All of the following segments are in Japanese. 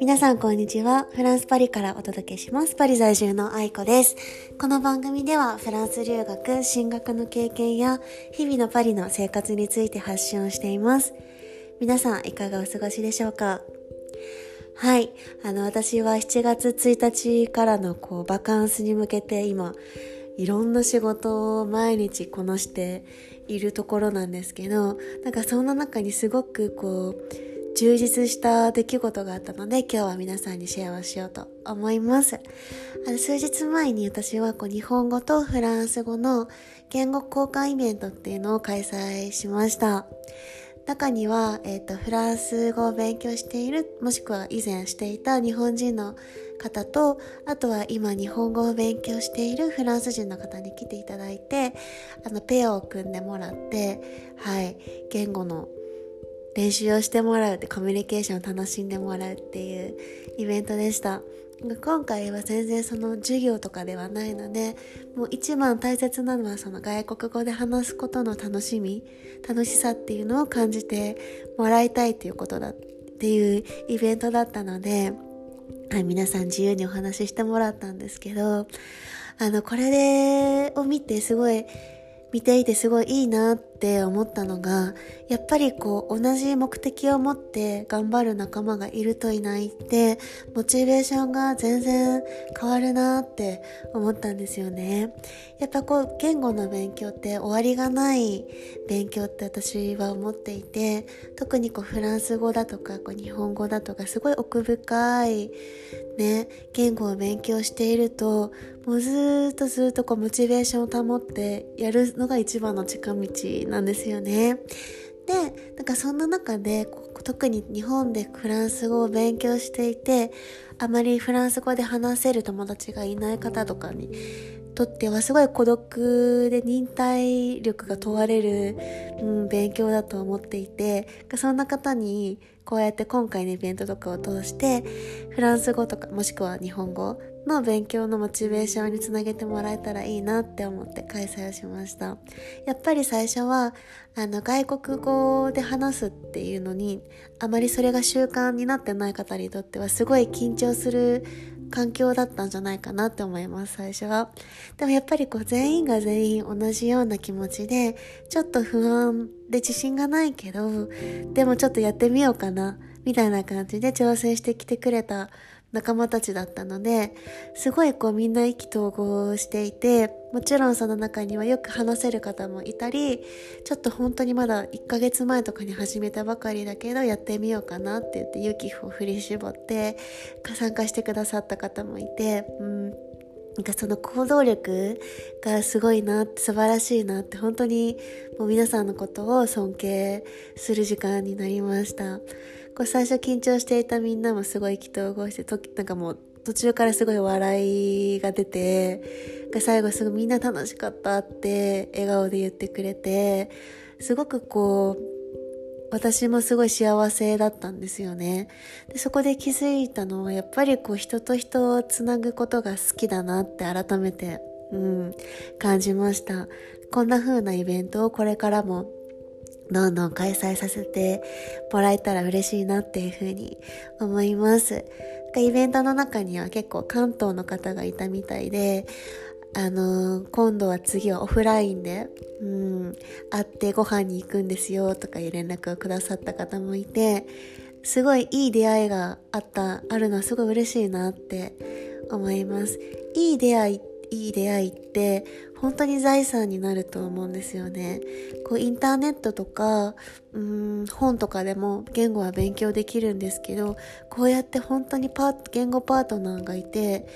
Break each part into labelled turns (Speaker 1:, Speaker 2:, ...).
Speaker 1: 皆さんこんにちは。フランスパリからお届けします。パリ在住の愛子です。この番組ではフランス留学、進学の経験や日々のパリの生活について発信をしています。皆さんいかがお過ごしでしょうか？はい。あの、私は7月1日からのこう、バカンスに向けて今、いろんな仕事を毎日こなしているところなんですけど、なんかそんな中にすごくこう、充実した出来事があったので今日は皆さんにシェアをしようと思います。あの数日前に私はこう日本語とフランス語の言語交換イベントっていうのを開催しました。中には、えっ、ー、と、フランス語を勉強している、もしくは以前していた日本人の方と、あとは今日本語を勉強しているフランス人の方に来ていただいて、あの、ペアを組んでもらって、はい、言語の練習をしてもらうってコミュニケーションを楽しんでもらうっていうイベントでした。今回は全然その授業とかではないのでもう一番大切なのはその外国語で話すことの楽しみ楽しさっていうのを感じてもらいたいっていうことだっていうイベントだったので、はい、皆さん自由にお話ししてもらったんですけどあのこれでを見てすごい見ていてすごいいいなってって思ったのがやっぱりこう同じ目的を持って頑張る仲間がいるといないってモチベーションが全然変わるなって思ったんですよね。やっぱこう言語の勉強って終わりがない勉強って私は思っていて特にこうフランス語だとかこう日本語だとかすごい奥深いね言語を勉強しているともうずっとずっとこうモチベーションを保ってやるのが一番の近道なんですよね。で、なんかそんな中で、特に日本でフランス語を勉強していて、あまりフランス語で話せる友達がいない方とかにとってはすごい孤独で忍耐力が問われる、うん、勉強だと思っていて、そんな方にこうやって今回のイベントとかを通して、フランス語とかもしくは日本語の勉強のモチベーションにつなげてもらえたらいいなって思って開催をしました。やっぱり最初は、あの、外国語で話すっていうのに、あまりそれが習慣になってない方にとってはすごい緊張する環境だったんじゃないかなって思います、最初は。でもやっぱりこう全員が全員同じような気持ちで、ちょっと不安で自信がないけど、でもちょっとやってみようかな、みたいな感じで挑戦してきてくれた仲間たちだったので、すごいこうみんな意気投合していて、もちろんその中にはよく話せる方もいたり、ちょっと本当にまだ1ヶ月前とかに始めたばかりだけど、やってみようかなって言って勇気を振り絞って参加してくださった方もいて、うん、なんかその行動力がすごいなって素晴らしいなって本当にもう皆さんのことを尊敬する時間になりました。こう最初緊張していたみんなもすごい意気投合してとなんかもう途中からすごい笑いが出て最後すごいみんな楽しかったって笑顔で言ってくれてすごくこう私もすごい幸せだったんですよねでそこで気づいたのはやっぱりこう人と人をつなぐことが好きだなって改めて、うん、感じましたこんな風なイベントをこれからもどんどん開催させてもらえたら嬉しいなっていうふうに思います。イベントの中には結構関東の方がいたみたいで、あのー、今度は次はオフラインで、うん、会ってご飯に行くんですよとかいう連絡をくださった方もいて、すごいいい出会いがあった、あるのはすごい嬉しいなって思います。いい出会いっていい出会いって本当に財産になると思うんですよね。こうインターネットとかうん本とかでも言語は勉強できるんですけどこうやって本当にパ言語パートナーがいて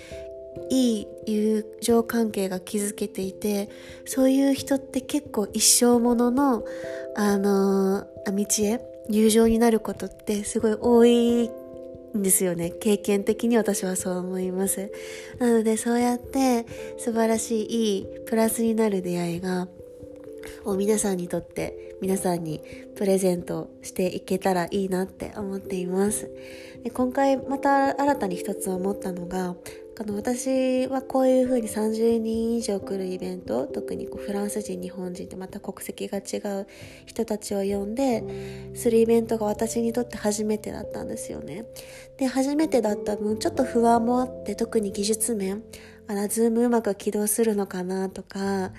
Speaker 1: いい友情関係が築けていてそういう人って結構一生もののあの道へ友情になることってすごい多いんですよね。経験的に私はそう思います。なのでそうやって素晴らしいいいプラスになる出会いがを皆さんにとって皆さんにプレゼントしていけたらいいなって思っています。で今回また新たに一つ思ったのがこの私はこういうふうに30人以上来るイベント特にこうフランス人日本人とまた国籍が違う人たちを呼んでするイベントが私にとって初めてだったんですよね。で初めてだった分ちょっと不安もあって特に技術面あら、ズームうまく起動するのかなとか、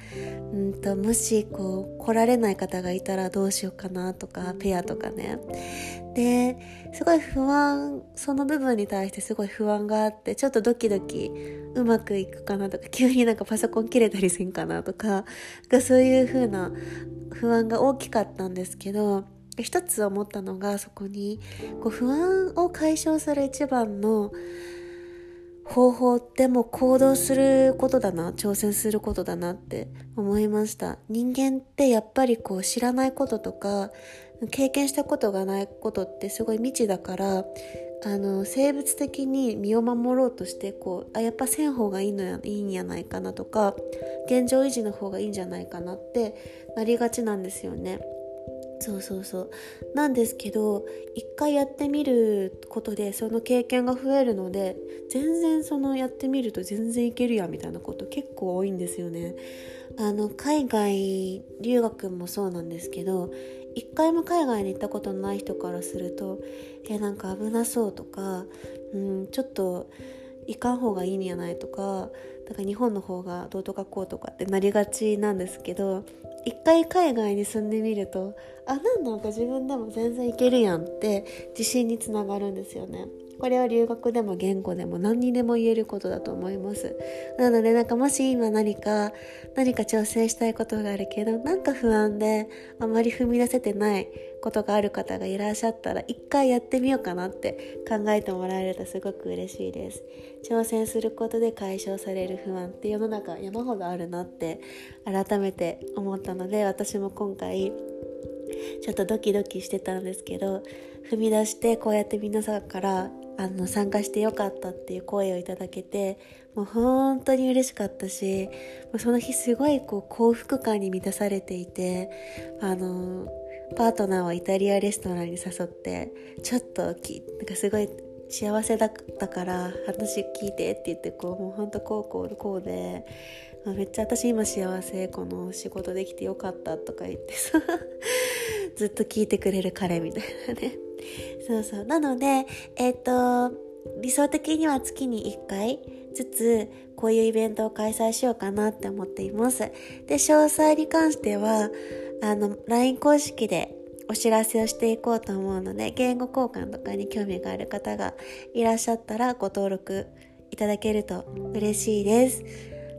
Speaker 1: うんと、もしこう、来られない方がいたらどうしようかなとか、ペアとかね。で、すごい不安、その部分に対してすごい不安があって、ちょっとドキドキうまくいくかなとか、急になんかパソコン切れたりせんかなとか、かそういう風な不安が大きかったんですけど、一つ思ったのがそこにこう不安を解消する一番の方法っても行動することだな挑戦することだなって思いました人間ってやっぱりこう知らないこととか経験したことがないことってすごい未知だからあの生物的に身を守ろうとしてこうあやっぱせん方がいいのやいいんやないかなとか現状維持の方がいいんじゃないかなってなりがちなんですよね。そうそうそう。なんですけど一回やってみることでその経験が増えるので全然そのやってみると全然いけるやみたいなこと結構多いんですよね。あの海外留学もそうなんですけど一回も海外に行ったことのない人からするとえなんか危なそうとか、うん、ちょっと行かん方がいいんやないとかだから日本の方がどうとかこうとかってなりがちなんですけど一回海外に住んでみるとあなんなんか自分でも全然いけるやんって自信につながるんですよね。これは留学でも言語でも何にでも言えることだと思います。なのでなんかもし今何か何か挑戦したいことがあるけどなんか不安であまり踏み出せてないことがある方がいらっしゃったら一回やってみようかなって考えてもらえるとすごく嬉しいです。挑戦することで解消される不安って世の中山ほどあるなって改めて思ったので私も今回ちょっとドキドキしてたんですけど踏み出してこうやって皆さんからあの参加してよかったっていう声をいただけてもう本当に嬉しかったしその日すごいこう幸福感に満たされていてあのパートナーをイタリアレストランに誘ってちょっときなんかすごい幸せだったから話聞いてって言ってこうもうほんとこうこうこうでめっちゃ私今幸せこの仕事できてよかったとか言ってさ ずっと聞いてくれる彼みたいなね。そうそう。なのでえっ、ー、と理想的には月に1回ずつこういうイベントを開催しようかなって思っていますで詳細に関してはあの LINE 公式でお知らせをしていこうと思うので言語交換とかに興味がある方がいらっしゃったらご登録いただけると嬉しいです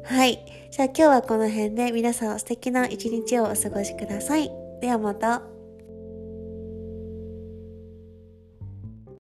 Speaker 1: はい。じゃあ今日はこの辺で皆さん素敵な一日をお過ごしください。ではまた。